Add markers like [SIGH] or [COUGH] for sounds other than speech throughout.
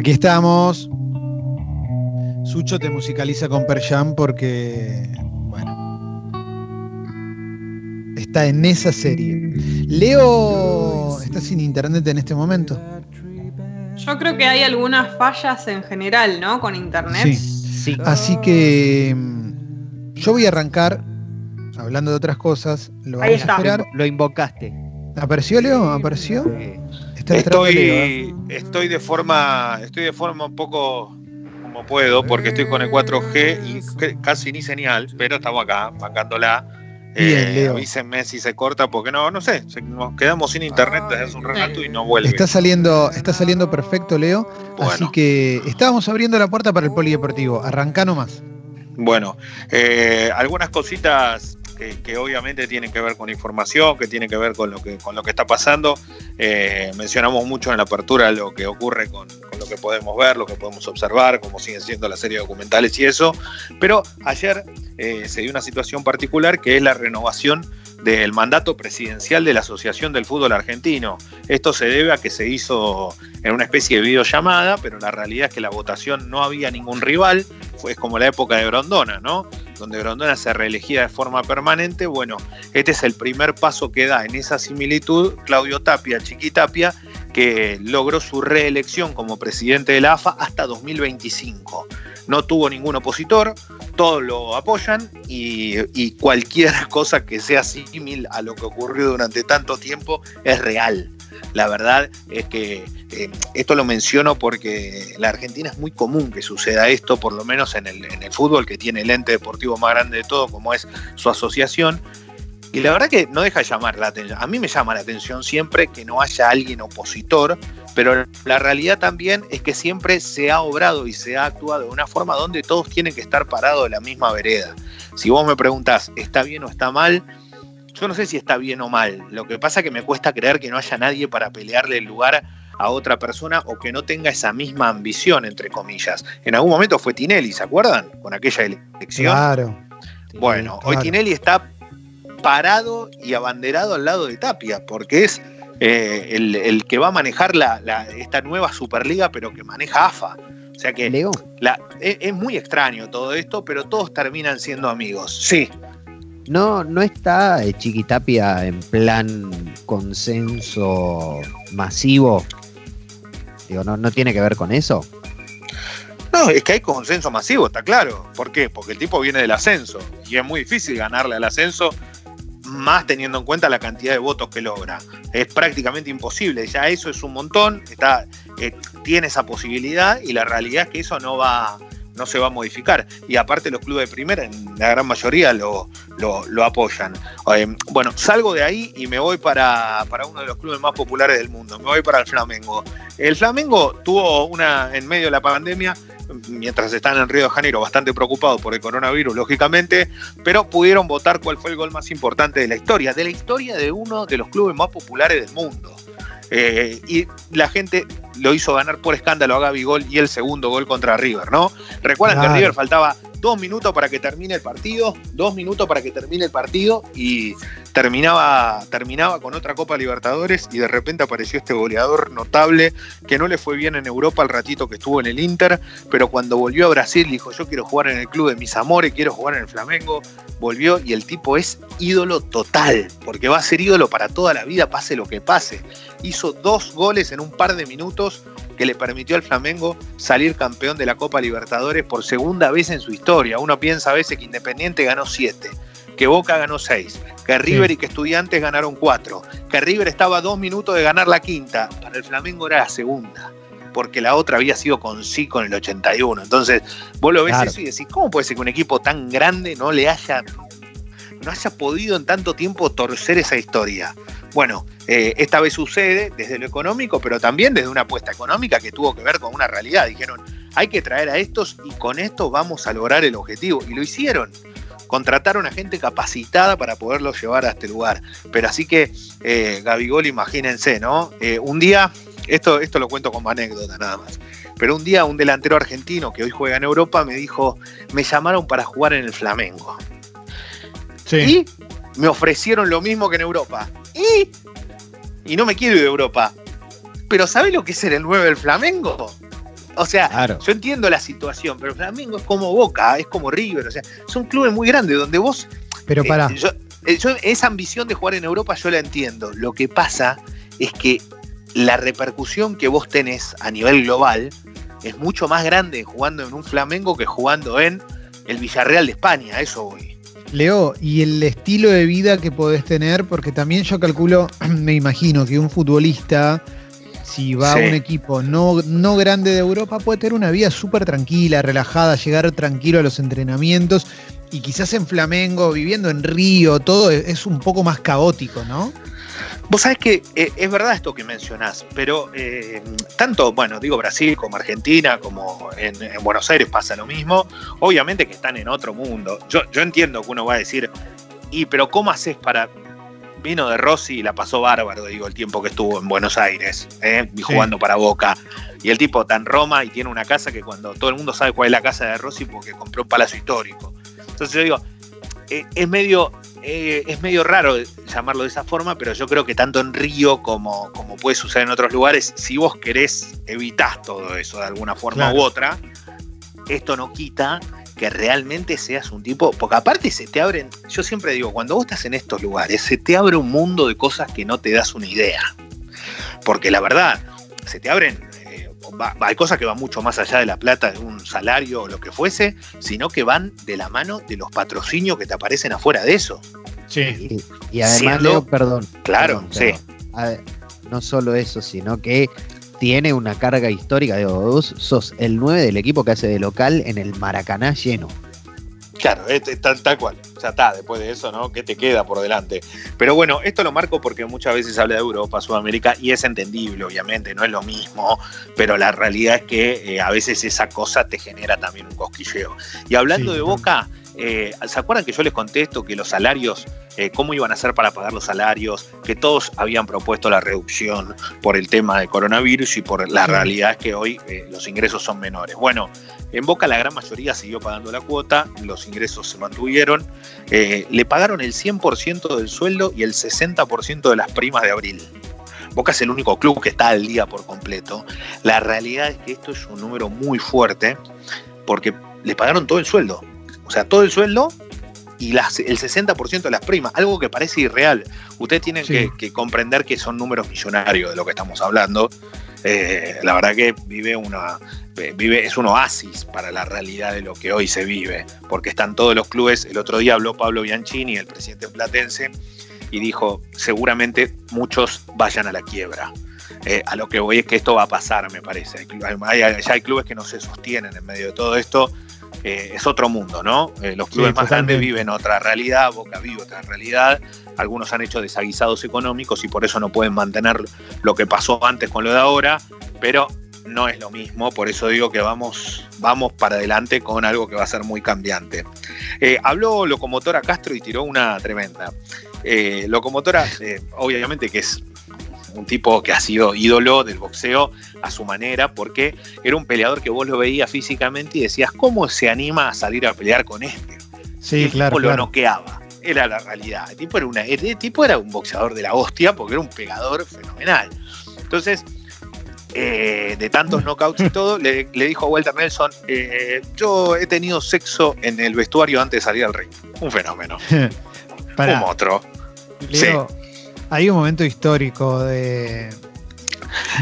Aquí estamos. Sucho te musicaliza con Perjam porque, bueno, está en esa serie. Leo, ¿está sin internet en este momento? Yo creo que hay algunas fallas en general, ¿no? Con internet. Sí. Así que mm, yo voy a arrancar hablando de otras cosas. Lo Ahí vamos a está. esperar. Lo invocaste. ¿Apareció Leo? ¿Apareció? Está Estoy, Leo, ¿eh? estoy de forma, estoy de forma un poco como puedo, porque estoy con el 4G y casi ni señal, pero estamos acá, bancándola. Bien, Leo. avísenme si se corta, porque no, no sé, nos quedamos sin internet desde hace un rato y no vuelve. Está saliendo, está saliendo perfecto, Leo. Bueno. Así que estábamos abriendo la puerta para el polideportivo. Arrancá nomás. Bueno, eh, algunas cositas que, obviamente tienen que ver con información, que tienen que ver con lo que, con lo que está pasando. Eh, mencionamos mucho en la apertura lo que ocurre con, lo que podemos ver, lo que podemos observar, cómo siguen siendo las series documentales y eso. Pero ayer eh, se dio una situación particular que es la renovación del mandato presidencial de la Asociación del Fútbol Argentino. Esto se debe a que se hizo en una especie de videollamada, pero la realidad es que la votación no había ningún rival, fue como la época de Grondona, ¿no? Donde Grondona se reelegía de forma permanente. Bueno, este es el primer paso que da en esa similitud Claudio Tapia, Chiqui Tapia, que logró su reelección como presidente de la AFA hasta 2025. No tuvo ningún opositor, todos lo apoyan y, y cualquier [LAUGHS] cosa que sea símil a lo que ocurrió durante tanto tiempo es real. La verdad es que eh, esto lo menciono porque en la Argentina es muy común que suceda esto, por lo menos en el, en el fútbol, que tiene el ente deportivo más grande de todo, como es su asociación. Y la verdad que no deja de llamar la atención. A mí me llama la atención siempre que no haya alguien opositor, pero la realidad también es que siempre se ha obrado y se ha actuado de una forma donde todos tienen que estar parados de la misma vereda. Si vos me preguntás, ¿está bien o está mal? Yo no sé si está bien o mal. Lo que pasa es que me cuesta creer que no haya nadie para pelearle el lugar a otra persona o que no tenga esa misma ambición, entre comillas. En algún momento fue Tinelli, ¿se acuerdan? Con aquella elección. Claro. Bueno, hoy. Tinelli está parado y abanderado al lado de Tapia, porque es eh, el, el que va a manejar la, la- esta nueva Superliga, pero que maneja AFA. O sea que la- es, es muy extraño todo esto, pero todos terminan siendo amigos. Sí, no, no está eh, Chiquitapia en plan consenso masivo. Digo, no, no tiene que ver con eso. No, es que hay consenso masivo, está claro. ¿Por qué? Porque el tipo viene del ascenso y es muy difícil ganarle al ascenso, más teniendo en cuenta la cantidad de votos que logra. Es prácticamente imposible, ya eso es un montón, está, eh, tiene esa posibilidad y la realidad es que eso no va no se va a modificar. Y aparte los clubes de primera, en la gran mayoría, lo, lo, apoyan. Eh, bueno, salgo de ahí y me voy para, para uno de los clubes más populares del mundo. Me voy para el Flamengo. El Flamengo tuvo una, en medio de la pandemia, mientras están en Río de Janeiro, bastante preocupados por el coronavirus, lógicamente, pero pudieron votar cuál fue el gol más importante de la historia, de la historia de uno de los clubes más populares del mundo. Eh, y la gente lo hizo ganar por escándalo a Gaby Gol y el segundo gol contra River, ¿no? Recuerdan Claro. que River faltaba dos minutos para que termine el partido, dos minutos para que termine el partido y terminaba, terminaba con otra Copa Libertadores y de repente apareció este goleador notable que no le fue bien en Europa el ratito que estuvo en el Inter, pero cuando volvió a Brasil dijo yo quiero jugar en el club de mis amores, quiero jugar en el Flamengo, volvió y el tipo es ídolo total, porque va a ser ídolo para toda la vida, pase lo que pase. Hizo dos goles en un par de minutos que le permitió al Flamengo salir campeón de la Copa Libertadores por segunda vez en su historia. Uno piensa a veces que Independiente ganó siete, que Boca ganó seis, que River y que Estudiantes ganaron cuatro, que River estaba a dos minutos de ganar la quinta. Para el Flamengo era la segunda, porque la otra había sido con sí con el 81. Entonces, vos lo ves Claro. eso y decís, ¿cómo puede ser que un equipo tan grande no le haya no haya podido en tanto tiempo torcer esa historia. Bueno, eh, esta vez sucede desde lo económico, pero también desde una apuesta económica que tuvo que ver con una realidad. Dijeron, hay que traer a estos y con esto vamos a lograr el objetivo. Y lo hicieron. Contrataron a gente capacitada para poderlo llevar a este lugar. Pero así que, eh, Gabigol, imagínense, ¿no? Eh, un día, esto, esto lo cuento como anécdota nada más. Pero un día un delantero argentino que hoy juega en Europa me dijo, me llamaron para jugar en el Flamengo. Sí. Y me ofrecieron lo mismo que en Europa. Y, y no me quiero ir de Europa. Pero ¿sabes lo que es ser el 9 del Flamengo? O sea, yo entiendo la situación, pero Flamengo es como Boca, es como River, o sea, son clubes muy grandes donde vos. Pero para. Eh, eh, yo, esa ambición de jugar en Europa yo la entiendo. Lo que pasa es que la repercusión que vos tenés a nivel global es mucho más grande jugando en un Flamengo que jugando en el Villarreal de España, eso voy. Leo, y el estilo de vida que podés tener, porque también yo calculo, [CLEARS THROAT] me imagino que un futbolista, si va a un equipo no, no grande de Europa, puede tener una vida súper tranquila, relajada, llegar tranquilo a los entrenamientos, y quizás en Flamengo, viviendo en Río, todo es un poco más caótico, ¿no? Vos sabés que eh, es verdad esto que mencionás, pero eh, tanto, bueno, digo Brasil como Argentina, como en, Buenos Aires pasa lo mismo. Obviamente que están en otro mundo. Yo, yo entiendo que uno va a decir, y pero ¿cómo haces para vino de Rossi y la pasó bárbaro, digo, el tiempo que estuvo en Buenos Aires, ¿eh? jugando para Boca. Y el tipo en Roma y tiene una casa que cuando todo el mundo sabe cuál es la casa de Rossi porque compró un palacio histórico. Entonces yo digo, es medio eh, es medio raro llamarlo de esa forma, pero yo creo que tanto en Río como, como puede suceder en otros lugares, si vos querés, evitás todo eso de alguna forma u otra. Esto no quita que realmente seas un tipo, porque aparte se te abren, yo siempre digo, cuando vos estás en estos lugares, se te abre un mundo de cosas que no te das una idea. Porque la verdad, se te abren hay cosas que van mucho más allá de la plata, de un salario o lo que fuese, sino que van de la mano de los patrocinios que te aparecen afuera de eso. Sí. Y, además, Leo, perdón. Claro, sí. no solo eso, sino que tiene una carga histórica. de vos sos el 9 del equipo que hace de local en el Maracaná lleno. Claro, tal, tal cual. Ya está, después de eso, ¿no? ¿Qué te queda por delante? Pero bueno, esto lo marco porque muchas veces habla de Europa, Sudamérica, y es entendible, obviamente, no es lo mismo, pero la realidad es que eh, a veces esa cosa te genera también un cosquilleo. Y hablando de Boca, eh, ¿se acuerdan que yo les contesto que los salarios, eh, cómo iban a hacer para pagar los salarios, que todos habían propuesto la reducción por el tema de coronavirus y por la realidad es que hoy los ingresos son menores? Bueno, en Boca la gran mayoría siguió pagando la cuota, los ingresos se mantuvieron, eh, le pagaron el 100% del sueldo y el 60% de las primas de abril. Boca es el único club que está al día por completo. La realidad es que esto es un número muy fuerte porque le pagaron todo el sueldo. O sea, todo el sueldo y el 60% de las primas, algo que parece irreal. Ustedes tienen que, comprender que son números millonarios de lo que estamos hablando. Eh, la verdad que vive una, vive, es un oasis para la realidad de lo que hoy se vive, porque están todos los clubes. El otro día habló Pablo Bianchini, el presidente platense, y dijo, seguramente muchos vayan a la quiebra. Eh, a lo que voy es que esto va a pasar, me parece. ya hay clubes que no se sostienen en medio de todo esto. Eh, es otro mundo, ¿no? Eh, los clubes más grandes viven otra realidad, Boca vive otra realidad. Algunos han hecho desaguisados económicos y por eso no pueden mantener lo que pasó antes con lo de ahora, pero no es lo mismo, por eso digo que vamos, vamos para adelante con algo que va a ser muy cambiante. Eh, habló Locomotora Castro y tiró una tremenda. Eh, Locomotora, eh, obviamente que es un tipo que ha sido ídolo del boxeo a su manera, porque era un peleador que vos lo veías físicamente y decías, ¿cómo se anima a salir a pelear con este? Sí, el claro. Tipo lo noqueaba. Era la realidad. El tipo era, una, el tipo era un boxeador de la hostia porque era un pegador fenomenal. Entonces, eh, de tantos knockouts y todo, le, dijo a Walter Nelson, eh, yo he tenido sexo en el vestuario antes de salir al ring. Un fenómeno. [LAUGHS] Como otro. Hay un momento histórico de,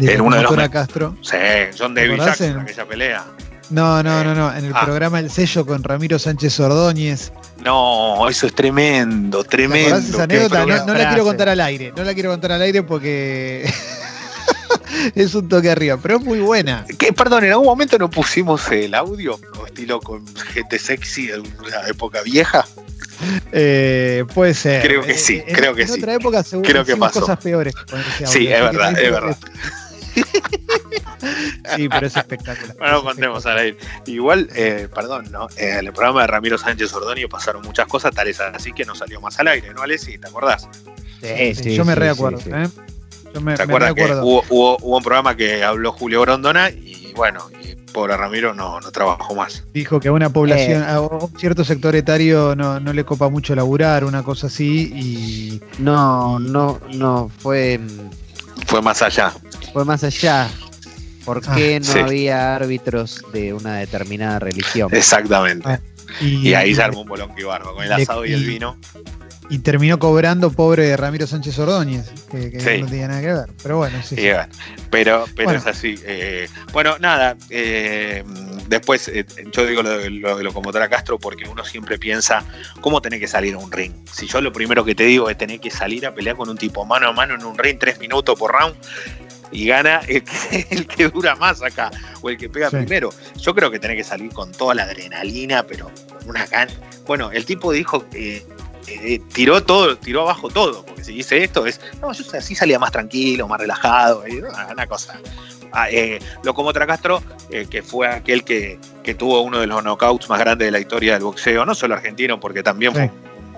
de en uno de los Castro. Sí, John David Jackson, en aquella pelea. No, no, no, no. En el ah. programa El Sello con Ramiro Sánchez Ordóñez. No, eso es tremendo, tremendo. Esa anécdota? No, no la quiero contar al aire. No la quiero contar al aire porque [LAUGHS] es un toque arriba, pero es muy buena. ¿Qué, perdón, en algún momento no pusimos el audio o estilo con gente sexy de una época vieja. Eh, puede ser. Creo que sí, creo que sí. En otra época seguro creo que pasó. cosas peores. sí, es verdad, es verdad. sí, pero es espectacular. Bueno, contemos a. Igual, eh, perdón, ¿no? Eh, en el programa de Ramiro Sánchez Ordóñez pasaron muchas cosas, tales así que no salió más al aire, ¿no, Alessi? ¿Te acordás? Sí, sí, yo me reacuerdo, ¿eh? ¿Te acuerdas que hubo, un programa que habló Julio Grondona y bueno, y pobre Ramiro no, no trabajó más? Dijo que a una población, eh. a un cierto sector etario no, le copa mucho laburar, una cosa así, y. No, no, no, fue. Fue más allá. Fue más allá. ¿Por Ah, qué no sí. había árbitros de una determinada religión? Exactamente. Ah, Y ahí se armó un bolón que barba, con el asado y el vino. Y terminó cobrando pobre Ramiro Sánchez Ordóñez, que, que Sí. no tenía nada que ver. Pero bueno, sí. Sí. bueno, pero pero Bueno. es así. eh, bueno, nada. eh, después, eh, yo digo lo de, lo locomotora Castro porque uno siempre piensa cómo tenés que salir a un ring. Si yo lo primero que te digo es tener que salir a pelear con un tipo mano a mano en un ring, tres minutos por round. Y gana el que, [LAUGHS] el que dura más acá, o el que pega Sí. primero. Yo creo que tenés que salir con toda la adrenalina, pero con una gana. Bueno, el tipo dijo que eh, tiró todo, tiró abajo todo, porque si dice esto es, no, yo así salía más tranquilo, más relajado, no, una cosa. Ah, eh, Locomotora Castro, eh, que fue aquel que, que tuvo uno de los knockouts más grandes de la historia del boxeo, no solo argentino, porque también Sí. fue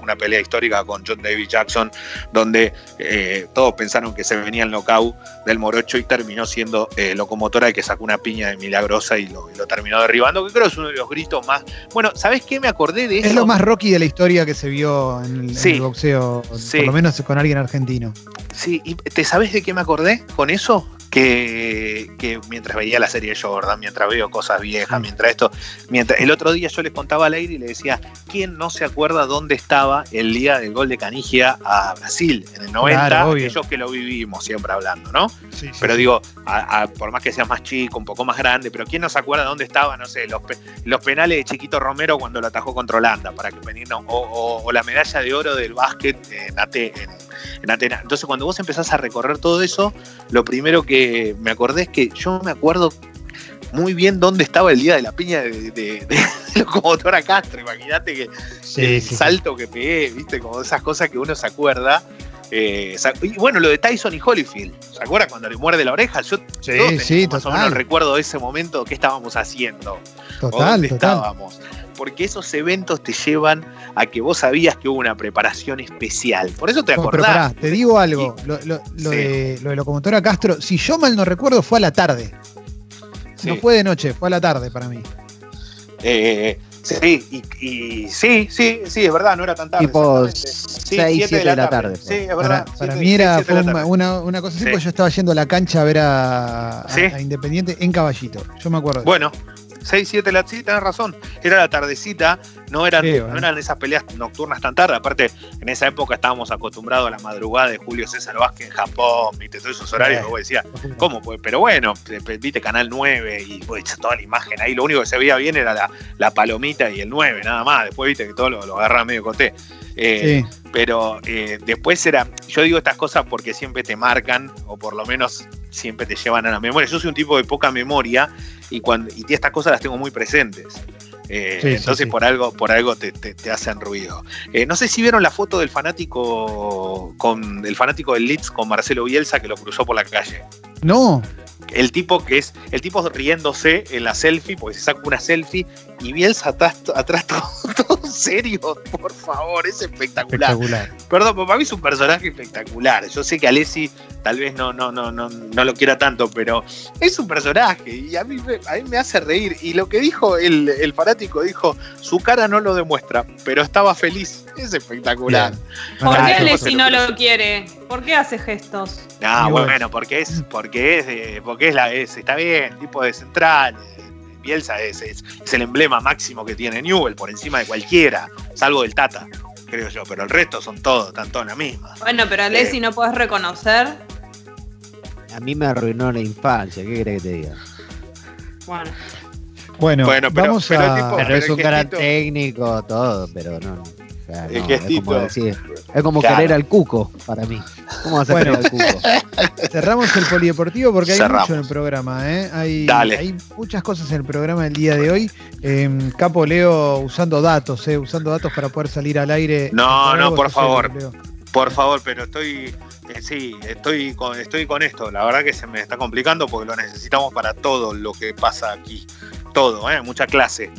una pelea histórica con John David Jackson, donde eh, todos pensaron que se venía el knockout del Morocho y terminó siendo eh, Locomotora que sacó una piña de milagrosa y lo, y lo terminó derribando, que creo es uno de los gritos más. Bueno, ¿sabes qué? Me acordé de eso. Es lo más Rocky de la historia que se vio en el, en Sí. el boxeo, Sí. por lo menos con alguien argentino. Sí, ¿y te sabes de qué me acordé con eso? Que, que mientras veía la serie Jordan, mientras veo cosas viejas, Mm. mientras esto, mientras el otro día yo les contaba al aire y le decía, ¿quién no se acuerda dónde estaba el día del gol de Canigia a Brasil en el 90? Claro, obvio. Ellos que lo vivimos siempre hablando, ¿no? Sí, Pero digo, a- a- por más que sea más chico, un poco más grande, pero ¿quién no se acuerda dónde estaba, no sé, los, pe- los penales de Chiquito Romero cuando lo atajó contra Holanda, para que venir, no, o, o- o la medalla de oro del básquet en, en, en Atenas? Entonces, cuando vos empezás a recorrer todo eso, lo primero que me acordé es que yo me acuerdo muy bien dónde estaba el día de la piña de, de, de- [LAUGHS] de locomotora Castro. Imagínate que Sí, el sí, salto que pegué, viste, como esas cosas que uno se acuerda. Eh, y bueno, lo de Tyson y Holyfield, ¿se acuerda cuando le muerde la oreja? Yo Sí, todos sí, más o total. menos recuerdo ese momento, qué estábamos haciendo, o Total, dónde total. estábamos. Porque esos eventos te llevan a que vos sabías que hubo una preparación especial. Por eso te No, pero acordás. pará, te digo algo, lo, lo- lo Sí. de, lo de locomotora Castro, si yo mal no recuerdo, fue a la tarde. Sí. No fue de noche, fue a la tarde para mí. Eh, sí, y, y sí, sí, sí, es verdad, no era tan tarde. Tipo exactamente. 6, 7 de la tarde. Sí, es Para, verdad. para siete- mí era fue la una, tarde. una- una cosa así, Sí. porque yo estaba yendo a la cancha a ver a, a- Sí. a Independiente en Caballito. Yo me acuerdo. de Bueno, 6, 7 la sí, tenés razón. Era la tardecita, no eran, Sí, no eran esas peleas nocturnas tan tarde. Aparte, en esa época estábamos acostumbrados a la madrugada de Julio César Vázquez en Japón, viste, todos esos horarios que vos decías. ¿cómo? Pues, pero bueno, viste Canal 9 y pues, toda la imagen ahí. Lo único que se veía bien era la, la palomita y el 9, nada más. Después viste que todo lo, lo agarraba medio coté. Eh, Sí, pero eh, después era, yo digo estas cosas porque siempre te marcan, o por lo menos siempre te llevan a la memoria. Yo soy un tipo de poca memoria y, cuando, y estas cosas las tengo muy presentes. Eh, Sí, sí, entonces sí. por algo, por algo te, te- te hacen ruido. Eh, no sé si vieron la foto del fanático con el fanático del Leeds con Marcelo Bielsa que lo cruzó por la calle. no, El tipo que es, el tipo riéndose en la selfie, porque se saca una selfie, y Bielsa atrás, atrás [LAUGHS] todo, todo serio, por favor, es espectacular. espectacular. Perdón, pero para mí es un personaje espectacular. Yo sé que Alessi tal vez no, no, no, no, no lo quiera tanto, pero es un personaje y a mí, me- a mí me hace reír. Y lo que dijo el, el fanático, dijo, su cara no lo demuestra, pero estaba feliz. Es espectacular. ¿Por qué Alessi no lo quiere? ¿Por qué hace gestos? Ah, Y bueno, bueno. porque es, porque es, eh, porque es la, es, está bien, tipo de central. eh, Bielsa es, es, es el emblema máximo que tiene Newell, por encima de cualquiera, salvo del Tata, creo yo, pero el resto son todos, están todos en la misma. Bueno, pero Alessi no podés reconocer. A mí me arruinó la infancia, ¿qué querés que te diga? Bueno, Bueno, Bueno, pero- vamos pero a. tipo- Pero, pero es un gran gestito- técnico, todo, pero no. o sea, El no, es gestito. como decir, es como Claro. querer al cuco para mí. ¿Cómo vas a Bueno. querer al cuco? [LAUGHS] Cerramos el polideportivo porque hay Cerramos. mucho en el programa. ¿eh? Hay, Dale. hay muchas cosas en el programa del día de hoy. Eh, Capo Leo usando datos, ¿eh? usando datos para poder salir al aire. No, no, por favor. Leo. Por favor, pero estoy, eh, sí, estoy con, estoy con esto. La verdad que se me está complicando porque lo necesitamos para todo lo que pasa aquí. Todo, ¿eh? mucha clase.